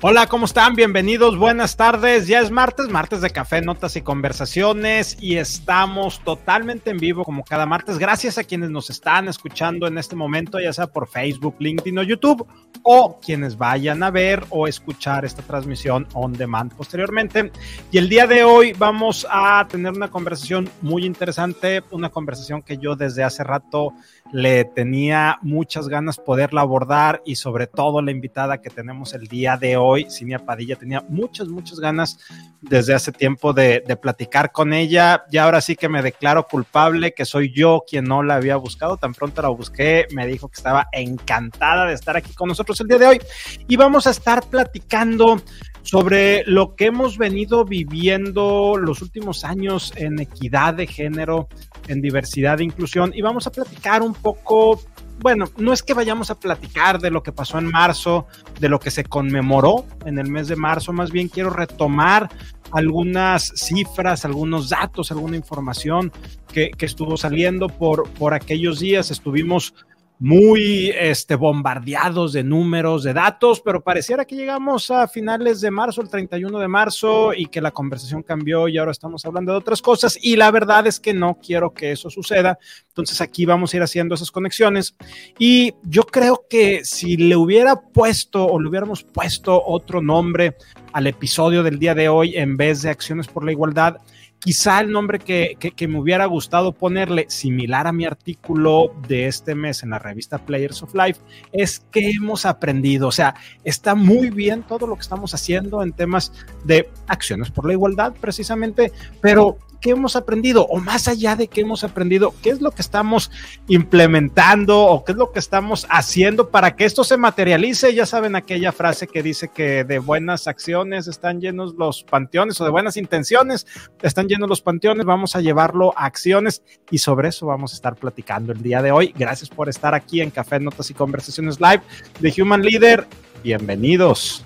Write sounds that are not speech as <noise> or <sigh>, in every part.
Hola, ¿cómo están? Bienvenidos, buenas tardes. Ya es martes, martes de café, notas y conversaciones y estamos totalmente en vivo como cada martes. Gracias a quienes nos están escuchando en este momento, ya sea por Facebook, LinkedIn o YouTube, o quienes vayan a ver o escuchar esta transmisión on demand posteriormente. Y el día de hoy vamos a tener una conversación muy interesante, una conversación que yo desde hace rato le tenía muchas ganas poderla abordar y sobre todo la invitada que tenemos el día de hoy, Cinia Padilla, tenía muchas, muchas ganas desde hace tiempo de, de, platicar con ella. Y ahora sí que me declaro culpable, que soy yo quien no la había buscado, tan pronto la busqué, me dijo que estaba encantada de estar aquí con nosotros el día de hoy. Y vamos a estar platicando sobre lo que hemos venido viviendo los últimos años en equidad de género, en diversidad e inclusión. Y vamos a platicar un poco, bueno, no es que vayamos a platicar de lo que pasó en marzo, de lo que se conmemoró en el mes de marzo, más bien quiero retomar algunas cifras, algunos datos, alguna información que, estuvo saliendo por, por aquellos días. Estuvimos muy este, bombardeados de números, de datos, pero pareciera que llegamos a finales de marzo, el 31 de marzo, y que la conversación cambió y ahora estamos hablando de otras cosas. Y la verdad es que no quiero que eso suceda. Entonces aquí vamos a ir haciendo esas conexiones. Y yo creo que si le hubiera puesto o le hubiéramos puesto otro nombre al episodio del día de hoy en vez de Acciones por la Igualdad, Quizá el nombre que, me hubiera gustado ponerle, similar a mi artículo de este mes en la revista Players of Life, es que hemos aprendido. O sea, está muy bien todo lo que estamos haciendo en temas de acciones por la igualdad, precisamente, pero ¿qué hemos aprendido? O más allá de qué hemos aprendido, ¿qué es lo que estamos implementando o qué es lo que estamos haciendo para que esto se materialice? Ya saben aquella frase que dice que de buenas acciones están llenos los panteones o de buenas intenciones están llenos los panteones. Vamos a llevarlo a acciones y sobre eso vamos a estar platicando el día de hoy. Gracias por estar aquí en Café Notas y Conversaciones Live de Human Leader. Bienvenidos.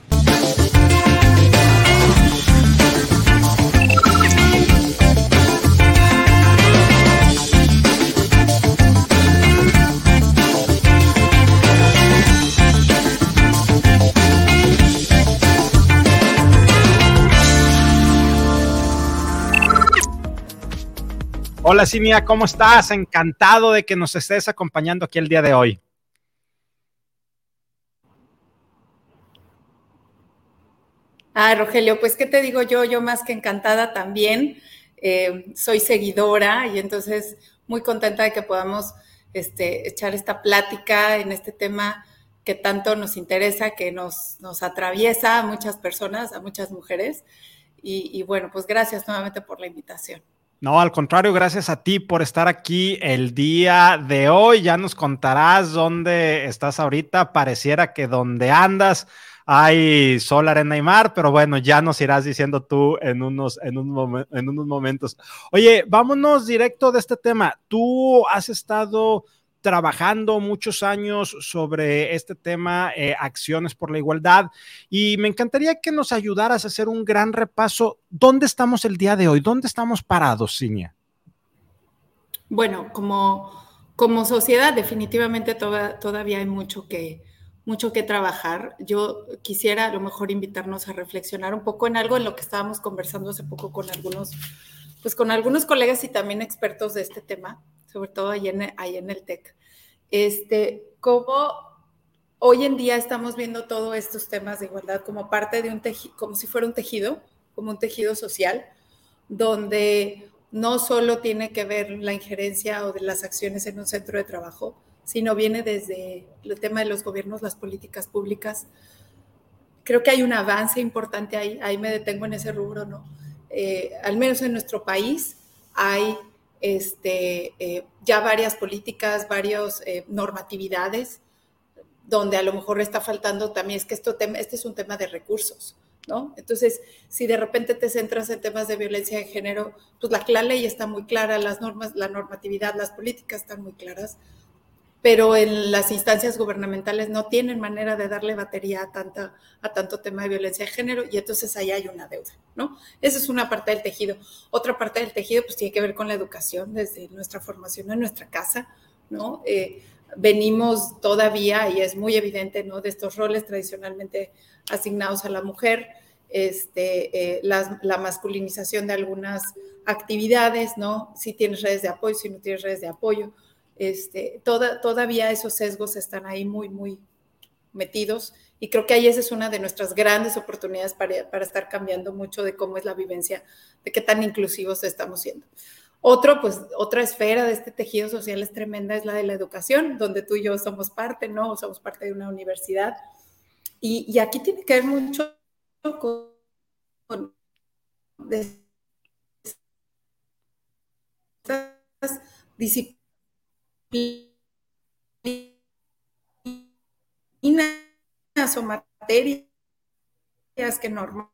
Hola Cinia, ¿cómo estás? Encantado de que nos estés acompañando aquí el día de hoy. Ah, Rogelio, pues qué te digo yo, yo más que encantada también. Eh, soy seguidora y entonces muy contenta de que podamos este, echar esta plática en este tema que tanto nos interesa, que nos, nos atraviesa a muchas personas, a muchas mujeres. y bueno, pues gracias nuevamente por la invitación. No, al contrario, gracias a ti por estar aquí el día de hoy. Ya nos contarás dónde estás ahorita. Pareciera que donde andas hay sol, arena y mar, pero bueno, ya nos irás diciendo tú en unos, en, en unos momentos. Oye, vámonos directo de este tema. Tú has estado trabajando muchos años sobre este tema, eh, acciones por la igualdad, y me encantaría que nos ayudaras a hacer un gran repaso. ¿Dónde estamos el día de hoy? ¿Dónde estamos parados, Cinia? Bueno, como, como sociedad definitivamente todavía hay mucho que, mucho que trabajar. Yo quisiera a lo mejor invitarnos a reflexionar un poco en algo en lo que estábamos conversando hace poco con algunos, pues con algunos colegas y también expertos de este tema sobre todo ahí en, el TEC. Este, cómo hoy en día estamos viendo todos estos temas de igualdad como parte de un tejido, como si fuera un tejido, como un tejido social, donde no solo tiene que ver la injerencia o de las acciones en un centro de trabajo, sino viene desde el tema de los gobiernos, las políticas públicas. Creo que hay un avance importante ahí, ahí me detengo en ese rubro, ¿no? Eh, al menos en nuestro país hay este, eh, ya varias políticas, varias eh, normatividades, donde a lo mejor está faltando también, es que esto, este es un tema de recursos, ¿no? Entonces, si de repente te centras en temas de violencia de género, pues la, la ley está muy clara, las normas, la normatividad, las políticas están muy claras, pero en las instancias gubernamentales no tienen manera de darle batería a, tanta, a tanto tema de violencia de género y entonces ahí hay una deuda, ¿no? Esa es una parte del tejido. Otra parte del tejido pues tiene que ver con la educación desde nuestra formación en nuestra casa, ¿no? Eh, venimos todavía, y es muy evidente, ¿no? De estos roles tradicionalmente asignados a la mujer, este, eh, la, masculinización de algunas actividades, ¿no? Si tienes redes de apoyo, si no tienes redes de apoyo, este, toda, todavía esos sesgos están ahí muy, muy metidos y creo que ahí esa es una de nuestras grandes oportunidades para, estar cambiando mucho de cómo es la vivencia, de qué tan inclusivos estamos siendo. Otro, pues, otra esfera de este tejido social es tremenda, es la de la educación, donde tú y yo somos parte, ¿no? Somos parte de una universidad. Y, aquí tiene que ver mucho con, disciplinas o materias que normalmente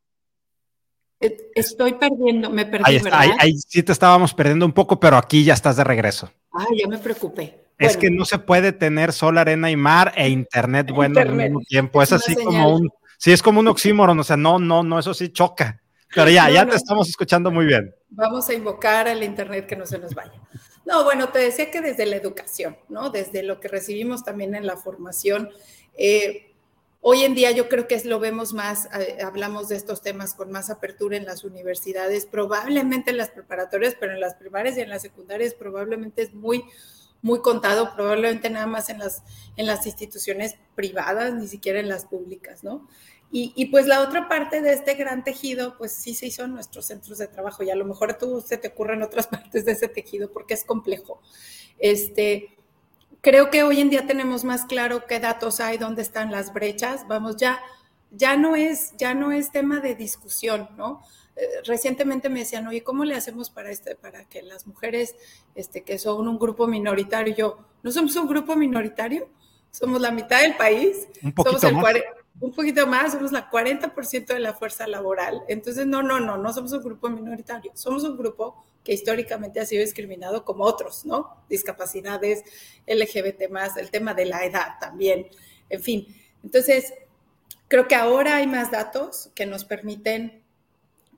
Estoy perdiendo, me perdí, ahí, ¿verdad? Ahí, sí te estábamos perdiendo un poco, pero aquí ya estás de regreso. Ah, ya me preocupé. Es que no se puede tener sol, arena y mar e internet bueno al mismo tiempo. Es, así como un, sí, es como un oxímoron, o sea, no, no, no, eso sí choca. Pero ya, <laughs> ya te estamos escuchando muy bien. Vamos a invocar al internet que no se nos vaya. No, bueno, te decía que desde la educación, ¿no? Desde lo que recibimos también en la formación, eh, Hoy en día yo creo que lo vemos más, eh, hablamos de estos temas con más apertura en las universidades, probablemente en las preparatorias, pero en las primarias y en las secundarias probablemente es muy, muy contado, probablemente nada más en las, en las instituciones privadas, ni siquiera en las públicas, ¿no? Y, y, pues la otra parte de este gran tejido, pues sí se hizo en nuestros centros de trabajo y a lo mejor tú se te ocurren otras <laughs> partes de ese tejido porque es complejo. Este, creo que hoy en día tenemos más claro qué datos hay, dónde están las brechas. Vamos, ya, ya no es, ya no es tema de discusión, ¿no? Eh, recientemente me decían, oye, ¿cómo le hacemos para este, para que las mujeres, este, que son un grupo minoritario, yo, no somos un grupo minoritario, somos la mitad del país, un poquito somos más. Un poquito más, somos la 40% de la fuerza laboral. Entonces, no, no, no, no somos un grupo minoritario, somos un grupo que históricamente ha sido discriminado como otros, ¿no? Discapacidades, LGBT más, el tema de la edad también, en fin. Entonces, creo que ahora hay más datos que nos permiten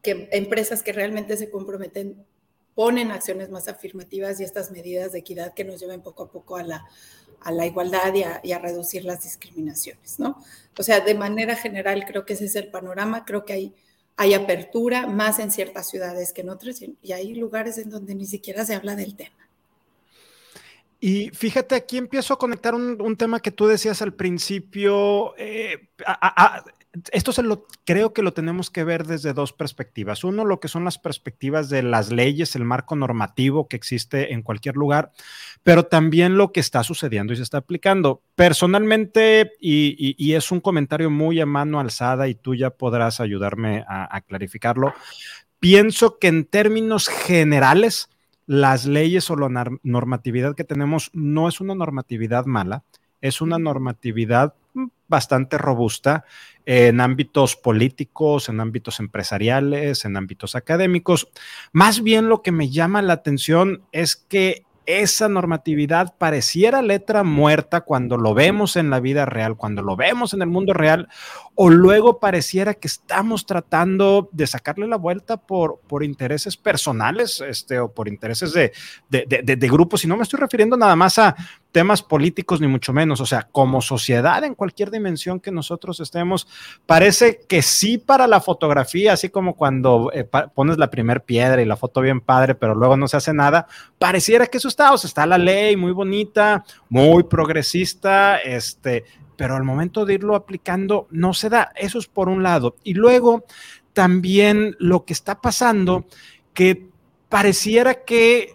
que empresas que realmente se comprometen ponen acciones más afirmativas y estas medidas de equidad que nos lleven poco a poco a la, a la igualdad y a, reducir las discriminaciones, ¿no? O sea, de manera general creo que ese es el panorama, creo que hay hay apertura más en ciertas ciudades que en otras y hay lugares en donde ni siquiera se habla del tema. Y fíjate, aquí empiezo a conectar un, tema que tú decías al principio. Eh, esto se lo creo que lo tenemos que ver desde dos perspectivas. Uno, lo que son las perspectivas de las leyes, el marco normativo que existe en cualquier lugar, pero también lo que está sucediendo y se está aplicando. Personalmente, y, es un comentario muy a mano alzada y tú ya podrás ayudarme a, a clarificarlo, pienso que en términos generales, las leyes o la normatividad que tenemos no es una normatividad mala, es una normatividad bastante robusta en ámbitos políticos, en ámbitos empresariales, en ámbitos académicos. Más bien lo que me llama la atención es que esa normatividad pareciera letra muerta cuando lo vemos en la vida real, cuando lo vemos en el mundo real, o luego pareciera que estamos tratando de sacarle la vuelta por, por intereses personales este, o por intereses de, de, de, de, grupos. Y no me estoy refiriendo nada más a temas políticos, ni mucho menos. O sea, como sociedad, en cualquier dimensión que nosotros estemos, parece que sí para la fotografía, así como cuando eh, pones la primer piedra y la foto bien padre, pero luego no se hace nada, pareciera que eso está. O sea, está la ley muy bonita, muy progresista, este pero al momento de irlo aplicando no se da. Eso es por un lado. Y luego también lo que está pasando, que pareciera que,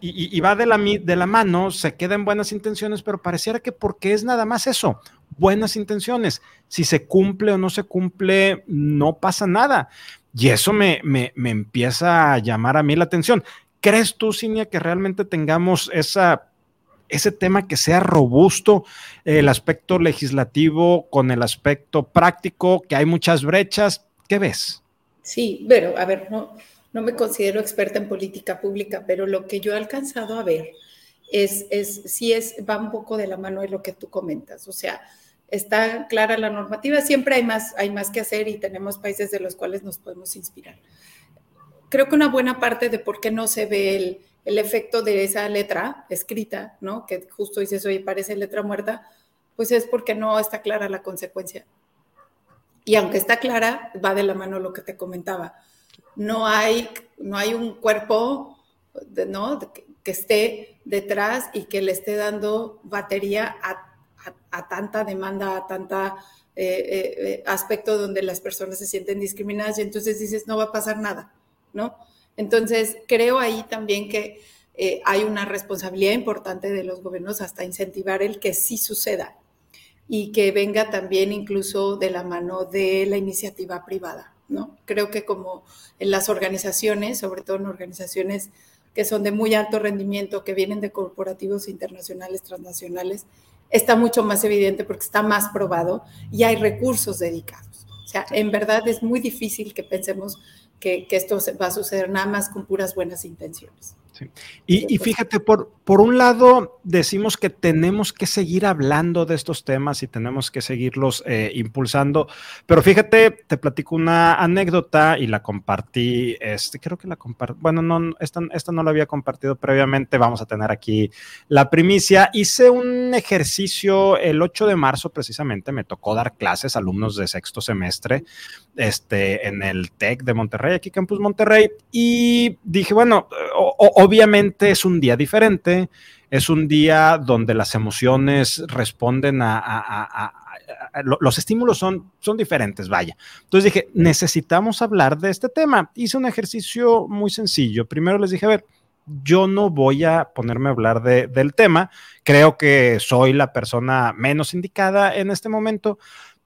y, va de la, de la mano, se queda en buenas intenciones, pero pareciera que porque es nada más eso, buenas intenciones. Si se cumple o no se cumple, no pasa nada. Y eso me, me, me empieza a llamar a mí la atención. ¿Crees tú, Cinia, que realmente tengamos esa ese tema que sea robusto, el aspecto legislativo con el aspecto práctico, que hay muchas brechas. ¿Qué ves? Sí, pero a ver, no, no me considero experta en política pública, pero lo que yo he alcanzado a ver es, es sí es, va un poco de la mano de lo que tú comentas. O sea, está clara la normativa, siempre hay más, hay más que hacer y tenemos países de los cuales nos podemos inspirar. Creo que una buena parte de por qué no se ve el, el efecto de esa letra escrita, ¿no? Que justo dices, oye, parece letra muerta, pues es porque no está clara la consecuencia. Y aunque está clara, va de la mano lo que te comentaba. No hay, no hay un cuerpo, ¿no? Que, esté detrás y que le esté dando batería a, tanta demanda, a tanta eh, eh, eh, aspecto donde las personas se sienten discriminadas y entonces dices, no va a pasar nada, ¿no? Entonces, creo ahí también que hay una responsabilidad importante de los gobiernos hasta incentivar el que sí suceda y que venga también incluso de la mano de la iniciativa privada, ¿no? Creo que como en las organizaciones, sobre todo en organizaciones que son de muy alto rendimiento, que vienen de corporativos internacionales, transnacionales, está mucho más evidente porque está más probado y hay recursos dedicados. O sea, en verdad es muy difícil que pensemos que, que esto va a suceder nada más con puras buenas intenciones. Y, fíjate, por, por un lado, decimos que tenemos que seguir hablando de estos temas y tenemos que seguirlos eh, impulsando, pero fíjate, te platico una anécdota y la compartí, este, creo que la compartí, bueno, no, esta, esta no la había compartido previamente, vamos a tener aquí la primicia. Hice un ejercicio el 8 de marzo precisamente, me tocó dar clases a alumnos de sexto semestre este, en el TEC de Monterrey, aquí Campus Monterrey, y dije, bueno, obviamente es un día diferente, es un día donde las emociones responden a, los estímulos son, son diferentes, vaya. Entonces dije, necesitamos hablar de este tema. Hice un ejercicio muy sencillo. Primero les dije, a ver, yo no voy a ponerme a hablar del tema. Creo que soy la persona menos indicada en este momento,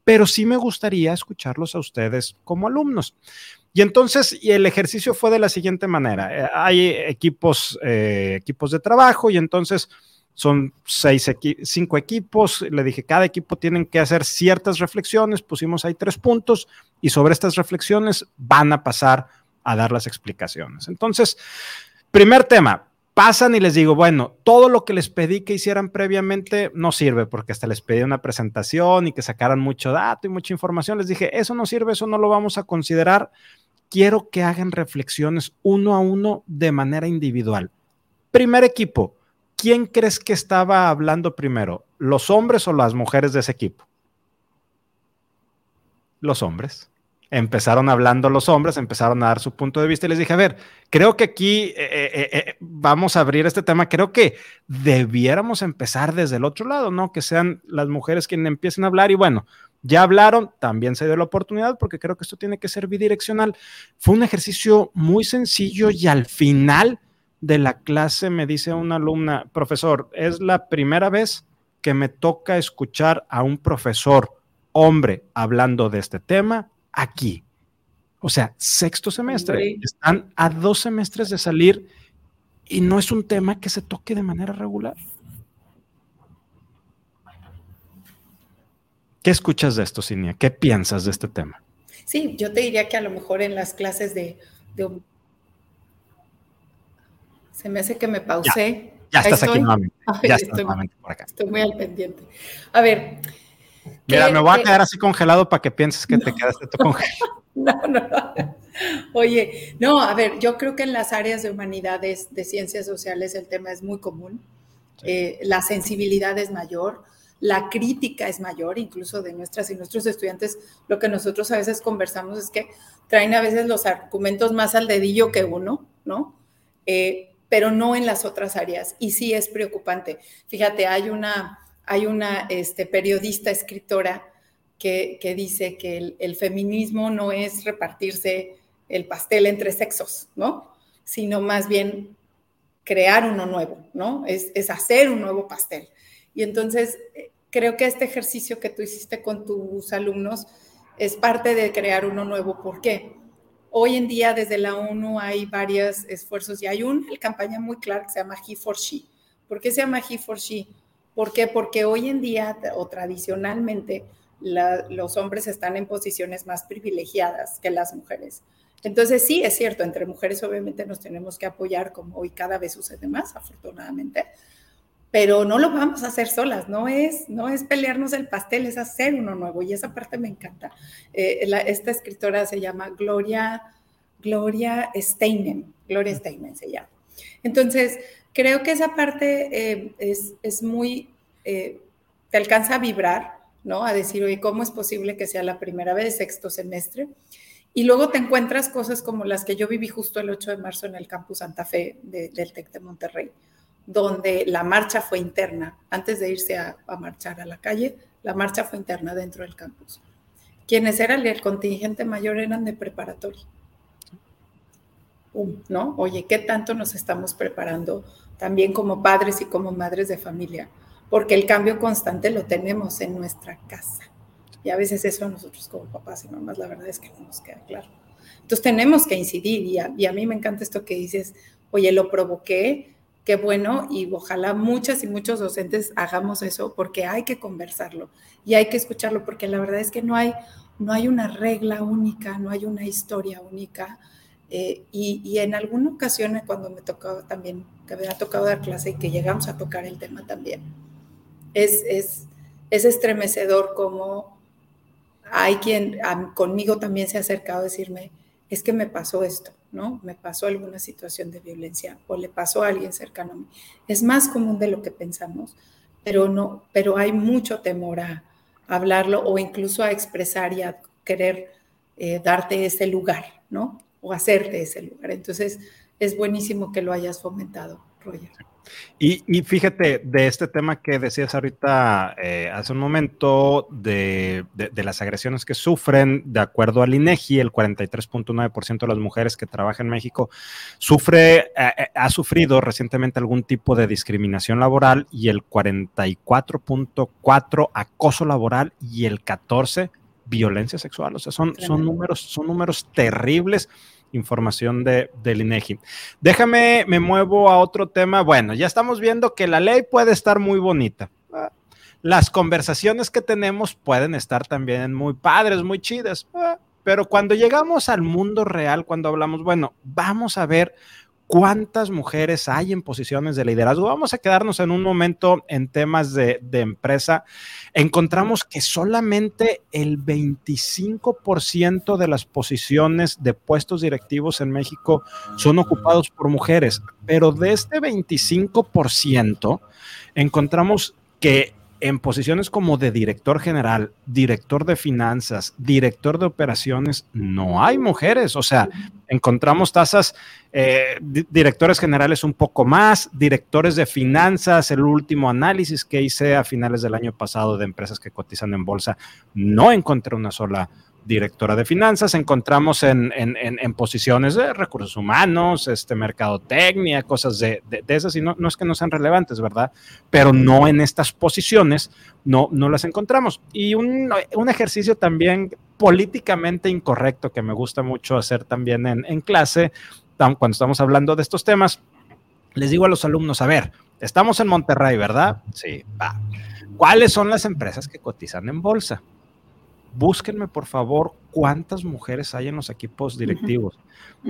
pero sí me gustaría escucharlos a ustedes como alumnos. Y entonces, y el ejercicio fue de la siguiente manera. Eh, hay equipos, eh, equipos de trabajo y entonces son seis, cinco equipos. Le dije, cada equipo tienen que hacer ciertas reflexiones. Pusimos ahí tres puntos y sobre estas reflexiones van a pasar a dar las explicaciones. Entonces, primer tema, pasan y les digo, bueno, todo lo que les pedí que hicieran previamente no sirve porque hasta les pedí una presentación y que sacaran mucho dato y mucha información. Les dije, eso no sirve, eso no lo vamos a considerar. Quiero que hagan reflexiones uno a uno de manera individual. Primer equipo, ¿quién crees que estaba hablando primero? ¿Los hombres o las mujeres de ese equipo? Los hombres empezaron hablando los hombres, empezaron a dar su punto de vista y les dije, a ver, creo que aquí eh, eh, eh, vamos a abrir este tema, creo que debiéramos empezar desde el otro lado, ¿no? Que sean las mujeres quienes empiecen a hablar y bueno, ya hablaron, también se dio la oportunidad porque creo que esto tiene que ser bidireccional. Fue un ejercicio muy sencillo y al final de la clase me dice una alumna, profesor, es la primera vez que me toca escuchar a un profesor hombre hablando de este tema aquí. O sea, sexto semestre. Están a dos semestres de salir y no es un tema que se toque de manera regular. ¿Qué escuchas de esto, Cinia? ¿Qué piensas de este tema? Sí, yo te diría que a lo mejor en las clases de... Se me hace que me pausé. Ya, estás aquí nuevamente. <laughs> ya estás nuevamente por acá. Estoy muy al pendiente. A ver, Mira, me voy a quedar así congelado para que pienses que te quedaste tú congelado. <laughs> No, no, no. Oye, no, a ver, yo creo que en las áreas de humanidades, de ciencias sociales, el tema es muy común. Eh, la sensibilidad es mayor, la crítica es mayor, incluso de nuestras y nuestros estudiantes. Lo que nosotros a veces conversamos es que traen a veces los argumentos más al dedillo que uno, ¿no? Eh, pero no en las otras áreas. Y sí es preocupante. Fíjate, hay una hay una este, periodista, escritora, que, dice que el, feminismo no es repartirse el pastel entre sexos, ¿no? Sino más bien crear uno nuevo, ¿no? Es, es hacer un nuevo pastel. Y entonces eh, creo que este ejercicio que tú hiciste con tus alumnos es parte de crear uno nuevo. ¿Por qué? Hoy en día desde la ONU hay varios esfuerzos y hay una campaña muy clara que se llama He for She. ¿Por qué se llama He for She? ¿Por qué? Porque hoy en día o tradicionalmente los hombres están en posiciones más privilegiadas que las mujeres. Entonces sí, es cierto, entre mujeres obviamente nos tenemos que apoyar como hoy cada vez sucede más, afortunadamente, pero no lo vamos a hacer solas, no es, no es pelearnos el pastel, es hacer uno nuevo y esa parte me encanta. Eh, esta escritora se llama Gloria, Gloria Steinem, Gloria Steinem se llama. Entonces, creo que esa parte eh, es, muy, eh, te alcanza a vibrar, ¿no? A decir, oye, ¿cómo es posible que sea la primera vez, sexto semestre? Y luego te encuentras cosas como las que yo viví justo el 8 de marzo en el campus Santa Fe del TEC de Monterrey, donde la marcha fue interna. Antes de irse a, marchar a la calle, la marcha fue interna dentro del campus. Quienes eran el contingente mayor eran de preparatoria. ¿No? Oye, ¿qué tanto nos estamos preparando también como padres y como madres de familia? Porque el cambio constante lo tenemos en nuestra casa. Y a veces eso nosotros como papás y mamás, la verdad es que no nos queda claro. Entonces tenemos que incidir y a, y a mí me encanta esto que dices, oye, lo provoqué, qué bueno y ojalá muchas y muchos docentes hagamos eso porque hay que conversarlo y hay que escucharlo porque la verdad es que no hay, no hay una regla única, no hay una historia única. Eh, y, y, en alguna ocasión cuando me tocaba también, que me ha tocado dar clase y que llegamos a tocar el tema también, es, es, es estremecedor como hay quien conmigo también se ha acercado a decirme, es que me pasó esto, ¿no? Me pasó alguna situación de violencia o le pasó a alguien cercano a mí. Es más común de lo que pensamos, pero no, pero hay mucho temor a, hablarlo o incluso a expresar y a querer eh, darte ese lugar, ¿no? O hacerte ese lugar. Entonces, es buenísimo que lo hayas fomentado, Roger. Y, fíjate, de este tema que decías ahorita eh, hace un momento, de, las agresiones que sufren, de acuerdo al INEGI, el 43.9% de las mujeres que trabajan en México sufre, eh, eh, ha sufrido recientemente algún tipo de discriminación laboral y el 44.4% acoso laboral y el 14% violencia sexual. O sea, son, son, números, son números terribles información de, del. Déjame, me muevo a otro tema. Bueno, ya estamos viendo que la ley puede estar muy bonita. Las conversaciones que tenemos pueden estar también muy padres, muy chidas. Pero cuando llegamos al mundo real, cuando hablamos, bueno, vamos a ver cuántas mujeres hay en posiciones de liderazgo. Vamos a quedarnos en un momento en temas de, empresa. Encontramos que solamente el 25% de las posiciones de puestos directivos en México son ocupados por mujeres, pero de este 25% encontramos que en posiciones como de director general, director de finanzas, director de operaciones, no hay mujeres. O sea, encontramos tasas, eh, directores generales un poco más, directores de finanzas, el último análisis que hice a finales del año pasado de empresas que cotizan en bolsa, no encontré una sola directora de finanzas, encontramos en, posiciones de recursos humanos, este, mercadotecnia, cosas de, esas, y no, no, es que no sean relevantes, ¿verdad? Pero no en estas posiciones, no, no las encontramos. Y un, ejercicio también políticamente incorrecto que me gusta mucho hacer también en, clase, cuando estamos hablando de estos temas, les digo a los alumnos, a ver, estamos en Monterrey, ¿verdad? Sí, va. ¿Cuáles son las empresas que cotizan en bolsa? Búsquenme por favor cuántas mujeres hay en los equipos directivos.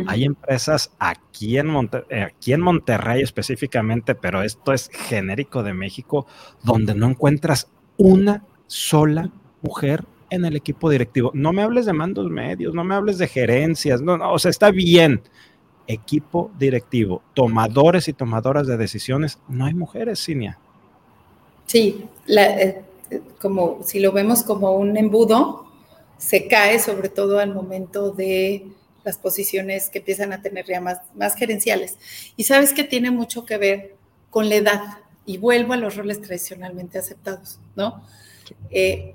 Hay empresas aquí en, eh, aquí en Monterrey específicamente, pero esto es genérico de México, donde no encuentras una sola mujer en el equipo directivo. No me hables de mandos medios, no me hables de gerencias, no, no o sea, está bien. Equipo directivo, tomadores y tomadoras de decisiones, no hay mujeres, Cinia. Sí, la, eh, como si lo vemos como un embudo, se cae sobre todo al momento de las posiciones que empiezan a tener ya más, más gerenciales. Y sabes que tiene mucho que ver con la edad, y vuelvo a los roles tradicionalmente aceptados, ¿no? Eh,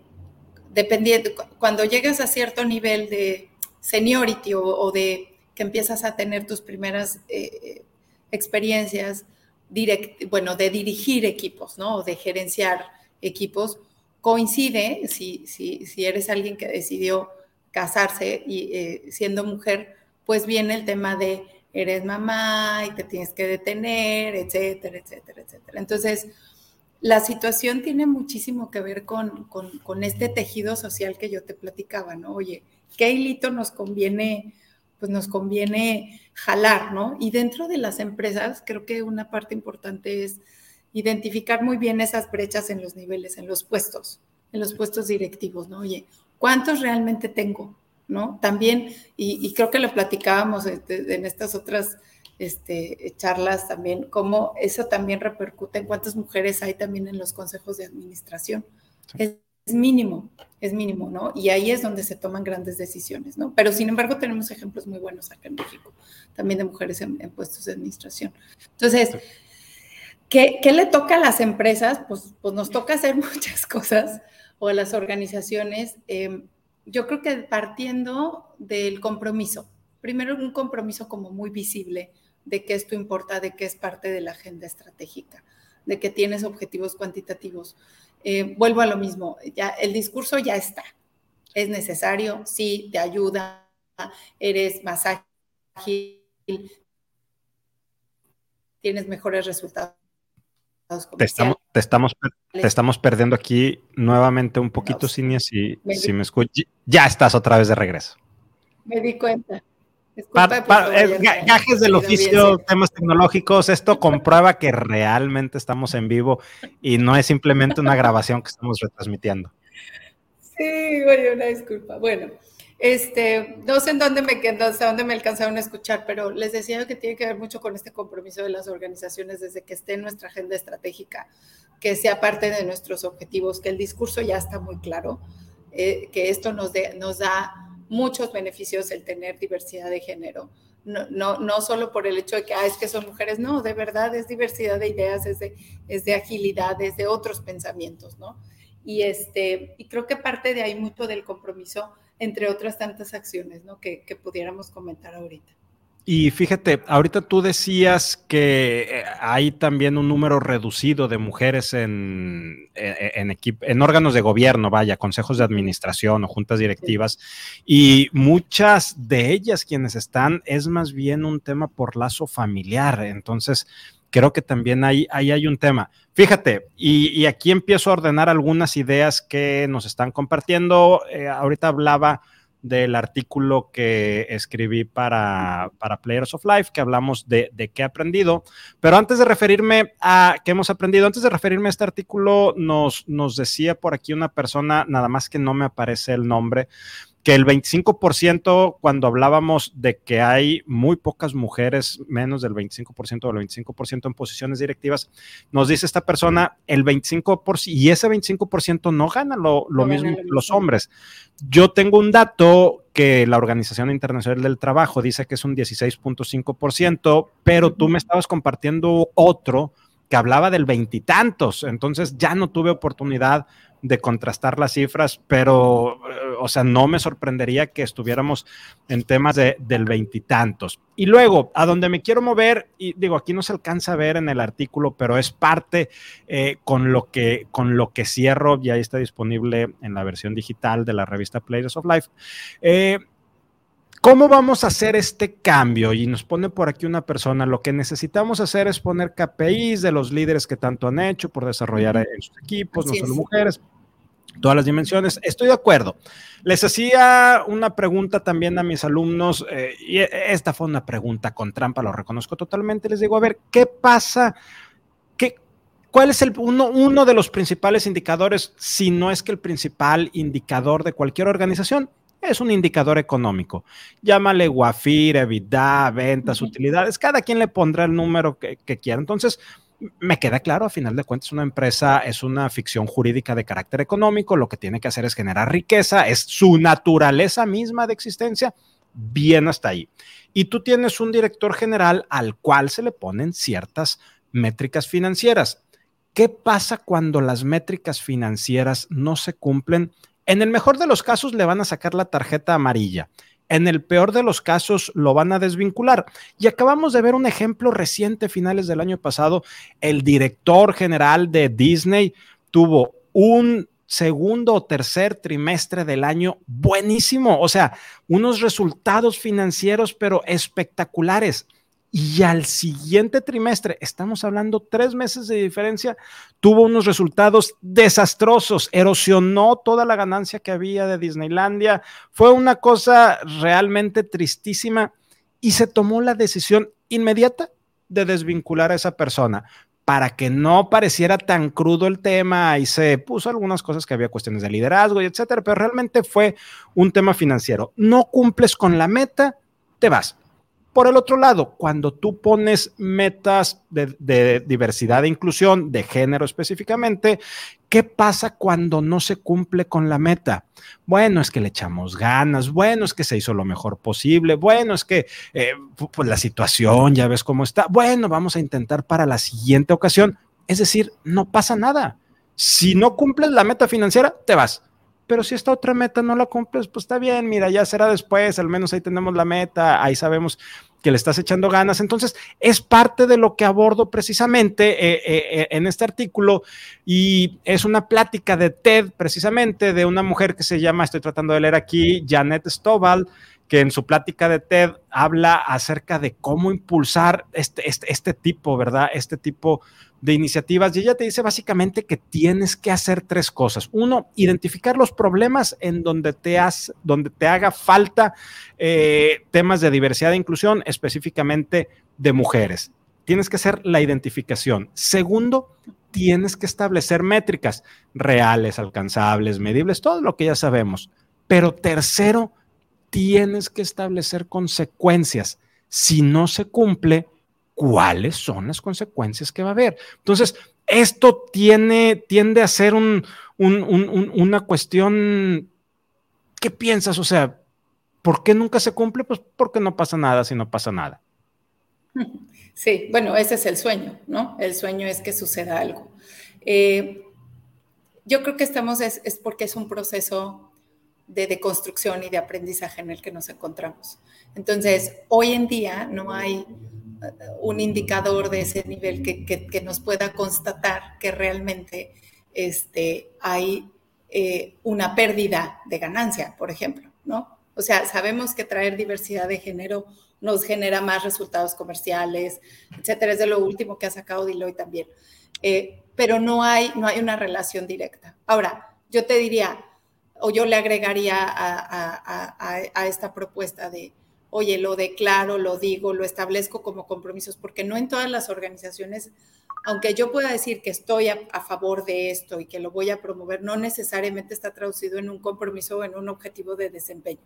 dependiendo, cuando llegas a cierto nivel de seniority o, de que empiezas a tener tus primeras eh, experiencias, direct, bueno, de dirigir equipos, ¿no? O de gerenciar equipos, coincide, si, si, si eres alguien que decidió casarse y eh, siendo mujer, pues viene el tema de eres mamá y te tienes que detener, etcétera, etcétera, etcétera. Entonces, la situación tiene muchísimo que ver con, con, con, este tejido social que yo te platicaba, ¿no? Oye, ¿qué hilito nos conviene, pues nos conviene jalar, ¿no? Y dentro de las empresas, creo que una parte importante es identificar muy bien esas brechas en los niveles, en los puestos, en los puestos directivos, ¿no? Oye, ¿cuántos realmente tengo? ¿No? También, y, creo que lo platicábamos este, en estas otras este, charlas también, cómo eso también repercute en cuántas mujeres hay también en los consejos de administración. Es, mínimo, es mínimo, ¿no? Y ahí es donde se toman grandes decisiones, ¿no? Pero sin embargo tenemos ejemplos muy buenos acá en México, también de mujeres en, puestos de administración. Entonces, ¿qué, ¿qué, le toca a las empresas? Pues, pues nos toca hacer <laughs> muchas cosas o a las organizaciones. Eh, yo creo que partiendo del compromiso, primero un compromiso como muy visible, de que esto importa, de que es parte de la agenda estratégica, de que tienes objetivos cuantitativos. Eh, vuelvo a lo mismo, ya el discurso ya está, es necesario, sí, te ayuda, eres más ágil, tienes mejores resultados. Te estamos, te estamos, te estamos perdiendo aquí nuevamente un poquito, Cinia, si, si me escuchas. Ya estás otra vez de regreso. Me di cuenta. Eh, gajes del oficio, temas tecnológicos, esto comprueba que realmente estamos en vivo y no es simplemente una grabación que estamos retransmitiendo. Sí, oye, una disculpa. Bueno, este, no sé en dónde me hasta dónde me alcanzaron a escuchar, pero les decía que tiene que ver mucho con este compromiso de las organizaciones desde que esté en nuestra agenda estratégica, que sea parte de nuestros objetivos, que el discurso ya está muy claro, eh, que esto nos, nos da muchos beneficios el tener diversidad de género. No, no, no solo por el hecho de que ah, es que son mujeres, no, de verdad es diversidad de ideas, es de, es de agilidad, es de otros pensamientos, ¿no? Y, este, y creo que parte de ahí mucho del compromiso, entre otras tantas acciones, ¿no? Que, que pudiéramos comentar ahorita. Y fíjate, ahorita tú decías que eh, hay también un número reducido de mujeres en, eh, en, en, órganos de gobierno, vaya, consejos de administración o juntas directivas, y muchas de ellas quienes están es más bien un tema por lazo familiar. Entonces, creo que también ahí, hay un tema. Fíjate, y, aquí empiezo a ordenar algunas ideas que nos están compartiendo. Eh, ahorita hablaba del artículo que escribí para, para Players of Life, que hablamos de, de, qué he aprendido. Pero antes de referirme a qué hemos aprendido, antes de referirme a este artículo, nos, nos decía por aquí una persona, nada más que no me aparece el nombre, que el 25%, cuando hablábamos de que hay muy pocas mujeres, menos del 25% del 25% en posiciones directivas, nos dice esta persona, el 25%, y ese 25% no gana lo, mismo que los hombres. Yo tengo un dato que la Organización Internacional del Trabajo dice que es un 16.5%, pero tú me estabas compartiendo otro que hablaba del veintitantos, entonces ya no tuve oportunidad de contrastar las cifras, pero, o sea, no me sorprendería que estuviéramos en temas de, del veintitantos. Y, luego, a donde me quiero mover, y digo, aquí no se alcanza a ver en el artículo, pero es parte eh, con, lo que, con lo que cierro, ya está disponible en la versión digital de la revista Players of Life. Eh, ¿Cómo vamos a hacer este cambio? Y nos pone por aquí una persona, lo que necesitamos hacer es poner KPIs de los líderes que tanto han hecho por desarrollar en sus equipos, no solo mujeres, todas las dimensiones. Estoy de acuerdo. Les hacía una pregunta también a mis alumnos, eh, y esta fue una pregunta con trampa, lo reconozco totalmente. Les digo, a ver, ¿qué pasa? ¿Qué, ¿Cuál es el, uno, uno de los principales indicadores, si no es que el principal indicador de cualquier organización? es un indicador económico. Llámale Guafir, EBITDA, ventas, utilidades, cada quien le pondrá el número que, quiera. Entonces, me queda claro, a final de cuentas, una empresa es una ficción jurídica de carácter económico, lo que tiene que hacer es generar riqueza, es su naturaleza misma de existencia, bien hasta ahí. Y tú tienes un director general al cual se le ponen ciertas métricas financieras. ¿Qué pasa cuando las métricas financieras no se cumplen en el mejor de los casos le van a sacar la tarjeta amarilla. En el peor de los casos lo van a desvincular. Y acabamos de ver un ejemplo reciente, finales del año pasado. El director general de Disney tuvo un segundo o tercer trimestre del año buenísimo. O sea, unos resultados financieros, pero espectaculares y al siguiente trimestre, estamos hablando tres meses de diferencia, tuvo unos resultados desastrosos, erosionó toda la ganancia que había de Disneylandia, fue una cosa realmente tristísima y se tomó la decisión inmediata de desvincular a esa persona para que no pareciera tan crudo el tema y se puso algunas cosas que había cuestiones de liderazgo y etcétera, pero realmente fue un tema financiero. No cumples con la meta, te vas por el otro lado, cuando tú pones metas de, diversidad e inclusión, de género específicamente, ¿qué pasa cuando no se cumple con la meta? Bueno, es que le echamos ganas, bueno, es que se hizo lo mejor posible, bueno, es que eh, pues la situación, ya ves cómo está, bueno, vamos a intentar para la siguiente ocasión. Es decir, no pasa nada. Si no cumples la meta financiera, te vas pero si esta otra meta no la cumples, pues está bien, mira, ya será después, al menos ahí tenemos la meta, ahí sabemos que le estás echando ganas. Entonces, es parte de lo que abordo precisamente eh, eh, eh, en este artículo y es una plática de TED precisamente de una mujer que se llama, estoy tratando de leer aquí, Janet Stovall, que en su plática de TED habla acerca de cómo impulsar este, este, este tipo, ¿verdad? Este tipo de iniciativas y ella te dice básicamente que tienes que hacer tres cosas. Uno, identificar los problemas en donde te, has, donde te haga falta eh, temas de diversidad e inclusión, específicamente de mujeres. Tienes que hacer la identificación. Segundo, tienes que establecer métricas reales, alcanzables, medibles, todo lo que ya sabemos. Pero tercero, tienes que establecer consecuencias. Si no se cumple, cuáles son las consecuencias que va a haber. Entonces, esto tiende a ser un, una cuestión, ¿qué piensas? O sea, ¿por qué nunca se cumple? Pues porque no pasa nada si no pasa nada. <laughs> Sí, bueno, ese es el sueño, ¿no? El sueño es que suceda algo. Eh, yo creo que estamos, es, es, porque es un proceso de deconstrucción y de aprendizaje en el que nos encontramos. Entonces, hoy en día no hay un indicador de ese nivel que, nos pueda constatar que realmente este, hay eh, una pérdida de ganancia, por ejemplo, ¿no? O sea, sabemos que traer diversidad de género nos genera más resultados comerciales, etcétera. Es de lo último que ha sacado Deloitte también. Eh, pero no hay, no hay una relación directa. Ahora, yo te diría, o yo le agregaría a esta propuesta de, oye, lo declaro, lo digo, lo establezco como compromisos, porque no en todas las organizaciones, aunque yo pueda decir que estoy a, favor de esto y que lo voy a promover, no necesariamente está traducido en un compromiso o en un objetivo de desempeño.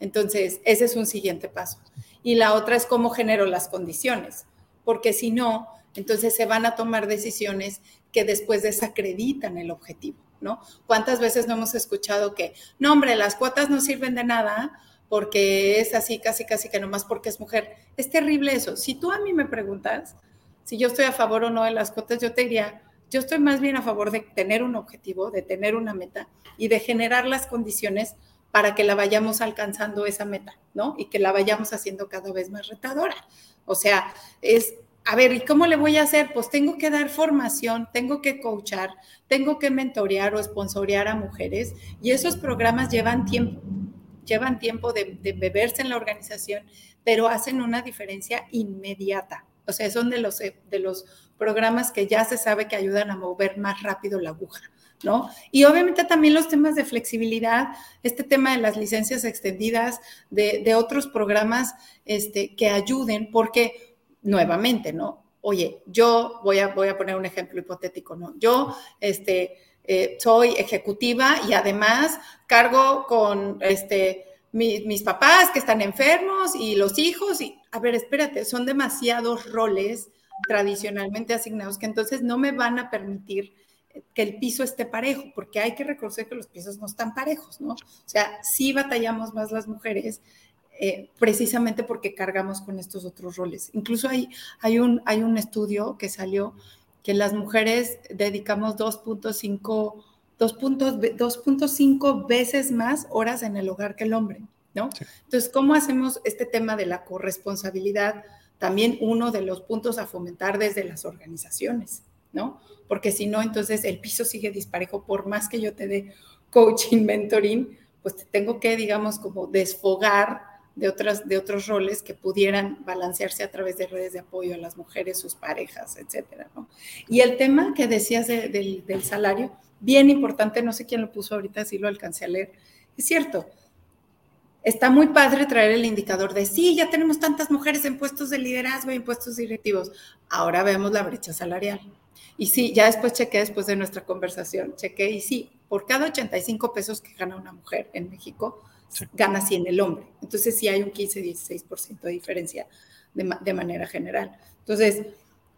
Entonces, ese es un siguiente paso. Y la otra es cómo genero las condiciones, porque si no, entonces se van a tomar decisiones que después desacreditan el objetivo, ¿no? ¿Cuántas veces no hemos escuchado que, no, hombre, las cuotas no sirven de nada porque es así, casi, casi que nomás porque es mujer. Es terrible eso. Si tú a mí me preguntas si yo estoy a favor o no de las cuotas, yo te diría, yo estoy más bien a favor de tener un objetivo, de tener una meta y de generar las condiciones para que la vayamos alcanzando esa meta, ¿no? Y que la vayamos haciendo cada vez más retadora. O sea, es, a ver, ¿y cómo le voy a hacer? Pues tengo que dar formación, tengo que coachar, tengo que mentorear o sponsorear a mujeres y esos programas llevan tiempo llevan tiempo de, beberse en la organización, pero hacen una diferencia inmediata. O sea, son de los, de los programas que ya se sabe que ayudan a mover más rápido la aguja. ¿No? Y obviamente también los temas de flexibilidad, este tema de las licencias extendidas, de, otros programas este, que ayuden, porque nuevamente, ¿no? Oye, yo voy a, voy a poner un ejemplo hipotético, ¿no? Yo, este, eh, soy ejecutiva y además cargo con este, mis papás que están enfermos y los hijos. Y, a ver, espérate, son demasiados roles tradicionalmente asignados que entonces no me van a permitir que el piso esté parejo, porque hay que reconocer que los pisos no están parejos, ¿no? O sea, sí batallamos más las mujeres eh, precisamente porque cargamos con estos otros roles. Incluso hay, hay, un, hay un estudio que salió que las mujeres dedicamos 2.5 2.5 veces más horas en el hogar que el hombre, ¿no? Entonces, ¿cómo hacemos este tema de la corresponsabilidad? También uno de los puntos a fomentar desde las organizaciones, ¿no? Porque si no, entonces el piso sigue disparejo, por más que yo te dé coaching, mentoring, pues te tengo que, digamos, como desfogar de, otras, de otros roles que pudieran balancearse a través de redes de apoyo a las mujeres, sus parejas, etcétera. ¿no? Y el tema que decías del, del salario, bien importante, no sé quién lo puso ahorita, si lo alcancé a leer, es cierto. Está muy padre traer el indicador de sí, ya tenemos tantas mujeres en puestos de liderazgo y en puestos directivos. Ahora vemos la brecha salarial. Y sí, ya después chequé, después de nuestra conversación, chequé y sí, por cada 85 pesos que gana una mujer en México, gana 100 el hombre. Entonces sí hay un 15-16% de diferencia de, de, manera general. Entonces,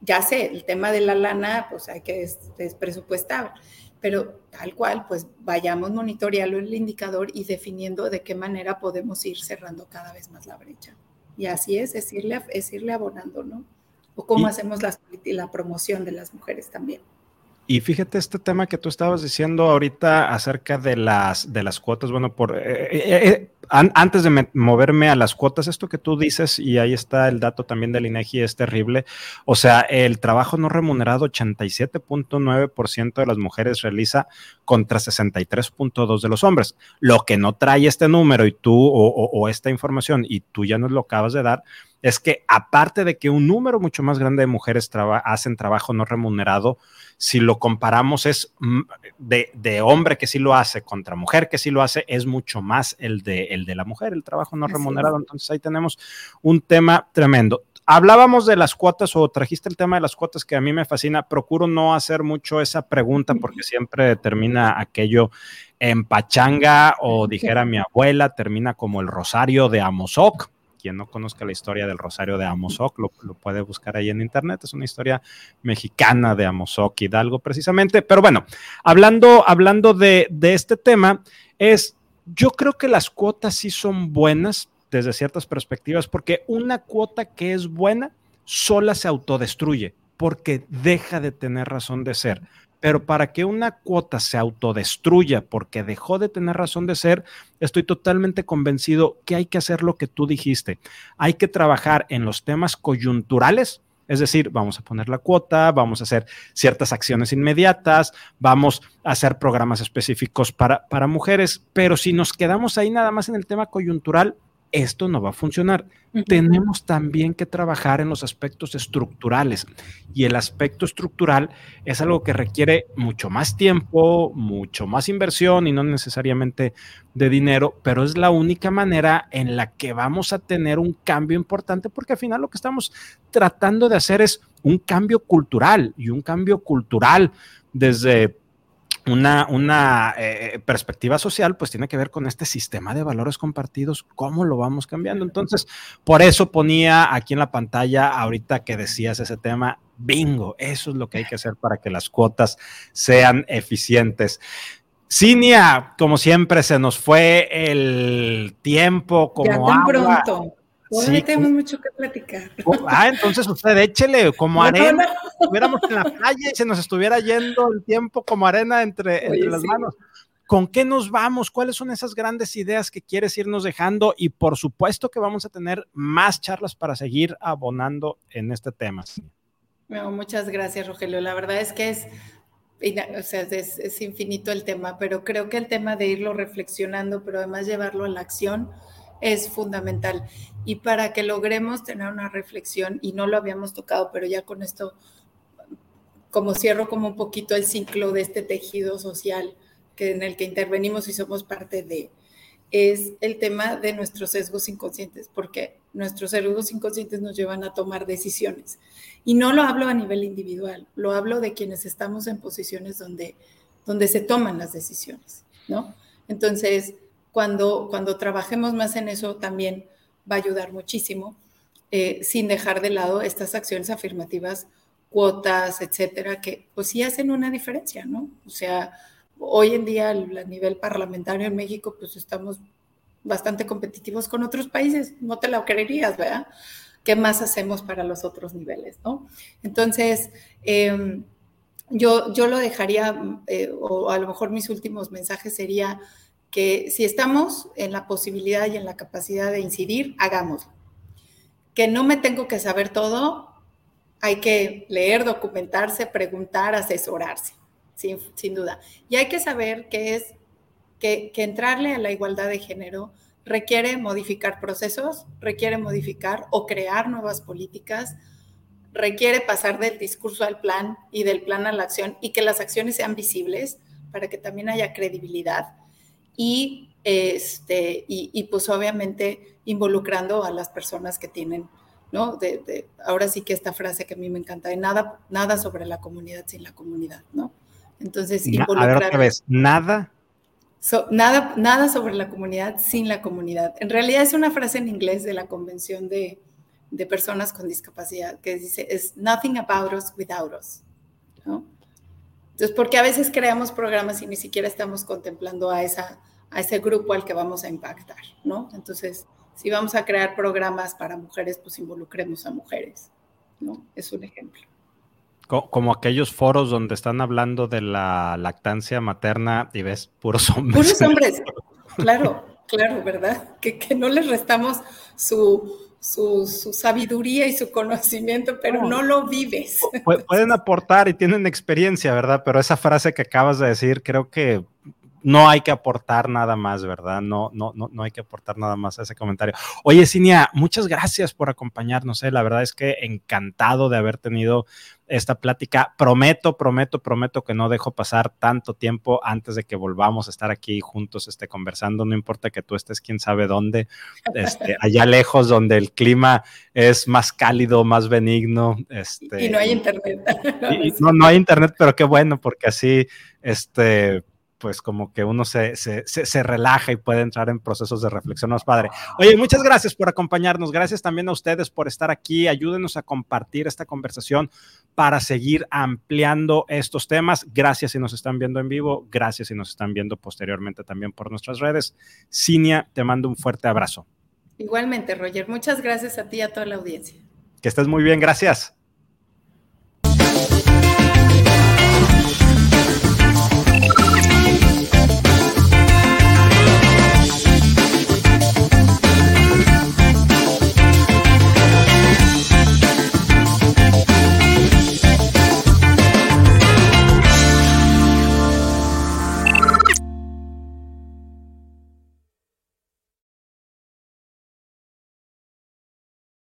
ya sé, el tema de la lana, pues hay que es, es presupuestar, pero tal cual, pues vayamos monitoreando el indicador y definiendo de qué manera podemos ir cerrando cada vez más la brecha. Y así es, es irle, es irle abonando, ¿no? O cómo hacemos la, la promoción de las mujeres también. Y fíjate este tema que tú estabas diciendo ahorita acerca de las, de las cuotas. Bueno, por, eh, eh, eh, antes de moverme a las cuotas, esto que tú dices, y ahí está el dato también del INEGI, es terrible. O sea, el trabajo no remunerado, 87.9% de las mujeres realiza contra 63.2% de los hombres. Lo que no trae este número y tú, o, o esta información, y tú ya nos lo acabas de dar, es que aparte de que un número mucho más grande de mujeres hacen trabajo no remunerado, si lo comparamos es mm, de, hombre que sí lo hace contra mujer que sí lo hace, es mucho más el de, el de la mujer, el trabajo no remunerado. Entonces ahí tenemos un tema tremendo. Hablábamos de las cuotas o trajiste el tema de las cuotas que a mí me fascina. Procuro no hacer mucho esa pregunta porque siempre termina aquello en pachanga o <laughs> dijera mi abuela, termina como el rosario de Amozoc quien no conozca la historia del Rosario de Amozoc, lo, puede buscar ahí en internet. Es una historia mexicana de Amozoc Hidalgo, precisamente. Pero bueno, hablando, hablando de, de este tema, es yo creo que las cuotas sí son buenas desde ciertas perspectivas, porque una cuota que es buena sola se autodestruye, porque deja de tener razón de ser. Pero para que una cuota se autodestruya porque dejó de tener razón de ser, estoy totalmente convencido que hay que hacer lo que tú dijiste. Hay que trabajar en los temas coyunturales, es decir, vamos a poner la cuota, vamos a hacer ciertas acciones inmediatas, vamos a hacer programas específicos para, para mujeres, pero si nos quedamos ahí nada más en el tema coyuntural, esto no va a funcionar. Tenemos también que trabajar en los aspectos estructurales y el aspecto estructural es algo que requiere mucho más tiempo, mucho más inversión y no necesariamente de dinero, pero es la única manera en la que vamos a tener un cambio importante porque al final lo que estamos tratando de hacer es un cambio cultural y un cambio cultural desde una, una eh, perspectiva social, pues tiene que ver con este sistema de valores compartidos, cómo lo vamos cambiando. Entonces, por eso ponía aquí en la pantalla ahorita que decías ese tema, bingo, eso es lo que hay que hacer para que las cuotas sean eficientes. Cinia, como siempre, se nos fue el tiempo como ya pronto. Todavía tenemos mucho que platicar. Ah, entonces usted échele como arena. Estuviéramos en la playa y se nos estuviera yendo el tiempo como arena entre, entre las manos. ¿Con qué nos vamos? ¿Cuáles son esas grandes ideas que quieres irnos dejando? Y por supuesto que vamos a tener más charlas para seguir abonando en este tema. muchas gracias, Rogelio. La verdad es que es, o sea, es, es infinito el tema, pero creo que el tema de irlo reflexionando, pero además llevarlo a la acción, es fundamental. Y para que logremos tener una reflexión, y no lo habíamos tocado, pero ya con esto, como cierro como un poquito el ciclo de este tejido social que, en el que intervenimos y somos parte de, es el tema de nuestros sesgos inconscientes, porque nuestros sesgos inconscientes nos llevan a tomar decisiones. Y no lo hablo a nivel individual, lo hablo de quienes estamos en posiciones donde, donde se toman las decisiones, ¿no? Entonces, cuando, cuando trabajemos más en eso también va a ayudar muchísimo, eh, sin dejar de lado estas acciones afirmativas, cuotas, etcétera, que pues sí hacen una diferencia, ¿no? O sea, hoy en día a nivel parlamentario en México, pues estamos bastante competitivos con otros países, no te lo creerías, ¿verdad? ¿Qué más hacemos para los otros niveles, no? Entonces, em, yo, yo lo dejaría, eh, o a lo mejor mis últimos mensajes sería, que si estamos en la posibilidad y en la capacidad de incidir, hagámoslo. Que no me tengo que saber todo, hay que leer, documentarse, preguntar, asesorarse, sin, sin duda. Y hay que saber que es que, que entrarle a la igualdad de género requiere modificar procesos, requiere modificar o crear nuevas políticas, requiere pasar del discurso al plan y del plan a la acción y que las acciones sean visibles para que también haya credibilidad y, este, y, pues obviamente involucrando a las personas que tienen, ¿no? De, ahora sí que esta frase que a mí me encanta, de nada, nada sobre la comunidad sin la comunidad, ¿no? Entonces, involucrar... A ver otra vez, nada. nada, nada sobre la comunidad sin la comunidad. En realidad es una frase en inglés de la Convención de, de Personas con Discapacidad que dice, es nothing about us without us. ¿no? Entonces, porque a veces creamos programas y ni siquiera estamos contemplando a, esa, a ese grupo al que vamos a impactar, ¿no? Entonces, si vamos a crear programas para mujeres, pues involucremos a mujeres, ¿no? Es un ejemplo. Como aquellos foros donde están hablando de la lactancia materna y ves puros hombres. Puros hombres, <laughs> claro, claro, ¿verdad? Que, que no les restamos su, su, sabiduría y su conocimiento, pero no, lo vives. Pueden aportar y tienen experiencia, ¿verdad? Pero esa frase que acabas de decir, creo que no hay que aportar nada más, ¿verdad? No, no, no, no hay que aportar nada más a ese comentario. Oye, Cinia, muchas gracias por acompañarnos. ¿eh? La verdad es que encantado de haber tenido esta plática. Prometo, prometo, prometo que no dejo pasar tanto tiempo antes de que volvamos a estar aquí juntos este, conversando. No importa que tú estés quién sabe dónde, este, <laughs> allá lejos, donde el clima es más cálido, más benigno. Este, y no hay internet. <laughs> no, no hay internet, pero qué bueno, porque así, este, pues como que uno se, se, relaja y puede entrar en procesos de reflexión más padre. Oye, muchas gracias por acompañarnos. Gracias también a ustedes por estar aquí. Ayúdenos a compartir esta conversación para seguir ampliando estos temas. Gracias si nos están viendo en vivo. Gracias si nos están viendo posteriormente también por nuestras redes. Cinia, te mando un fuerte abrazo. Igualmente, Roger. Muchas gracias a ti y a toda la audiencia. Que estés muy bien. Gracias.